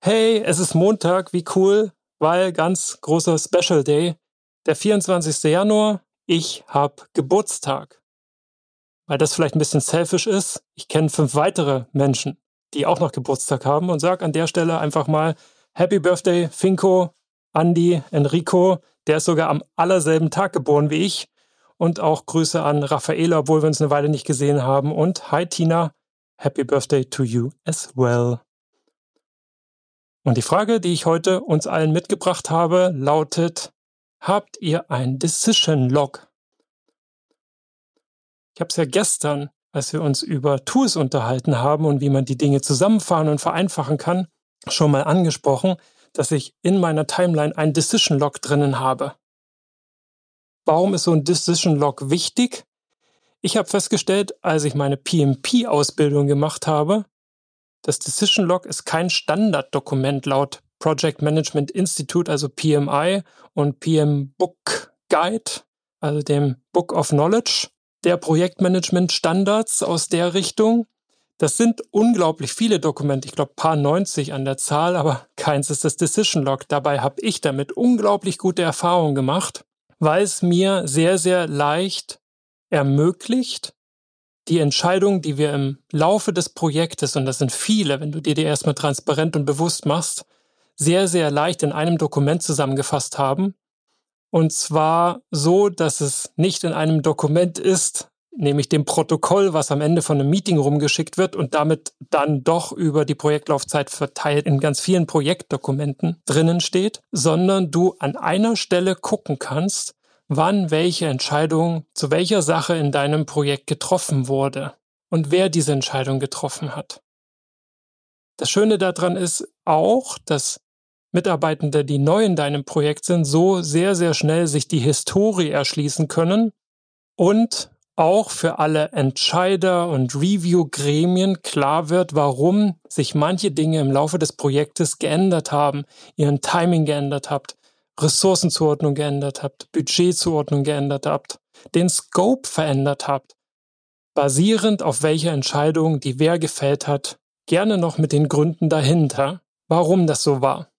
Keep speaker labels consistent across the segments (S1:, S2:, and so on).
S1: Hey, es ist Montag, wie cool, weil ganz großer Special Day. Der 24. Januar, ich habe Geburtstag. Weil das vielleicht ein bisschen selfish ist, ich kenne fünf weitere Menschen, die auch noch Geburtstag haben und sag an der Stelle einfach mal Happy Birthday, Finko, Andy, Enrico, der ist sogar am allerselben Tag geboren wie ich. Und auch Grüße an Raffaele, obwohl wir uns eine Weile nicht gesehen haben. Und hi Tina, Happy Birthday to you as well. Und die Frage, die ich heute uns allen mitgebracht habe, lautet, habt ihr ein Decision Log? Ich habe es ja gestern, als wir uns über Tools unterhalten haben und wie man die Dinge zusammenfahren und vereinfachen kann, schon mal angesprochen, dass ich in meiner Timeline ein Decision Log drinnen habe. Warum ist so ein Decision Log wichtig? Ich habe festgestellt, als ich meine PMP-Ausbildung gemacht habe, das Decision Log ist kein Standarddokument laut Project Management Institute, also PMI und PM Book Guide, also dem Book of Knowledge der Projektmanagement Standards aus der Richtung. Das sind unglaublich viele Dokumente, ich glaube paar 90 an der Zahl, aber keins ist das Decision Log. Dabei habe ich damit unglaublich gute Erfahrungen gemacht, weil es mir sehr, sehr leicht ermöglicht, die Entscheidungen, die wir im Laufe des Projektes, und das sind viele, wenn du dir die erstmal transparent und bewusst machst, sehr, sehr leicht in einem Dokument zusammengefasst haben. Und zwar so, dass es nicht in einem Dokument ist, nämlich dem Protokoll, was am Ende von einem Meeting rumgeschickt wird und damit dann doch über die Projektlaufzeit verteilt in ganz vielen Projektdokumenten drinnen steht, sondern du an einer Stelle gucken kannst, wann welche Entscheidung zu welcher Sache in deinem Projekt getroffen wurde und wer diese Entscheidung getroffen hat. Das Schöne daran ist auch, dass Mitarbeitende, die neu in deinem Projekt sind, so sehr, sehr schnell sich die Historie erschließen können und auch für alle Entscheider und Review-Gremien klar wird, warum sich manche Dinge im Laufe des Projektes geändert haben, ihren Timing geändert habt, Ressourcenzuordnung geändert habt, Budgetzuordnung geändert habt, den Scope verändert habt, basierend auf welcher Entscheidung die wer gefällt hat, gerne noch mit den Gründen dahinter, warum das so war.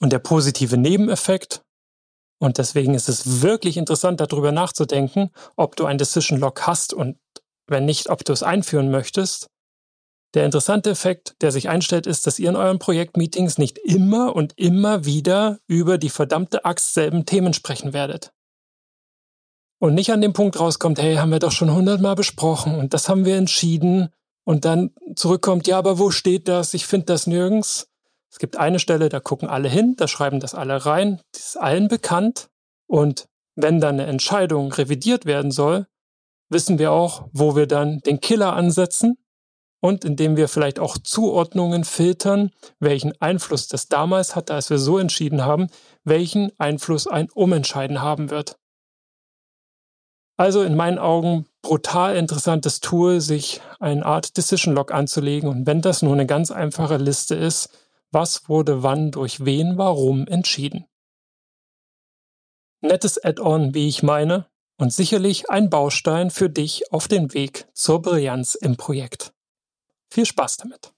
S1: Und der positive Nebeneffekt, und deswegen ist es wirklich interessant, darüber nachzudenken, ob du ein Decision Log hast und wenn nicht, ob du es einführen möchtest, der interessante Effekt, der sich einstellt, ist, dass ihr in euren Projektmeetings nicht immer und immer wieder über die verdammte Axt selben Themen sprechen werdet. Und nicht an dem Punkt rauskommt, hey, haben wir doch schon hundertmal besprochen und das haben wir entschieden und dann zurückkommt, ja, aber wo steht das? Ich finde das nirgends. Es gibt eine Stelle, da gucken alle hin, da schreiben das alle rein, das ist allen bekannt und wenn dann eine Entscheidung revidiert werden soll, wissen wir auch, wo wir dann den Killer ansetzen und indem wir vielleicht auch Zuordnungen filtern, welchen Einfluss das damals hatte, als wir so entschieden haben, welchen Einfluss ein Umentscheiden haben wird. Also in meinen Augen brutal interessantes Tool, sich eine Art Decision Log anzulegen und wenn das nur eine ganz einfache Liste ist, was wurde wann durch wen warum entschieden. Nettes Add-on, wie ich meine, und sicherlich ein Baustein für dich auf den Weg zur Brillanz im Projekt. Viel Spaß damit!